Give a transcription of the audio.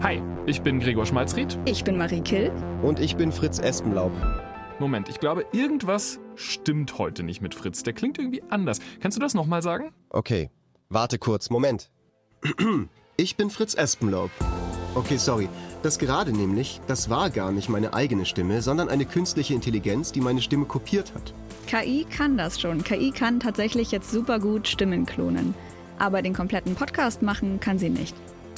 Hi, ich bin Gregor Schmalzried. Ich bin Marie Kill. Und ich bin Fritz Espenlaub. Moment, ich glaube, irgendwas stimmt heute nicht mit Fritz. Der klingt irgendwie anders. Kannst du das nochmal sagen? Okay, warte kurz, Moment. Ich bin Fritz Espenlaub. Okay, sorry. Das gerade nämlich, das war gar nicht meine eigene Stimme, sondern eine künstliche Intelligenz, die meine Stimme kopiert hat. KI kann das schon. KI kann tatsächlich jetzt super gut Stimmen klonen. Aber den kompletten Podcast machen kann sie nicht.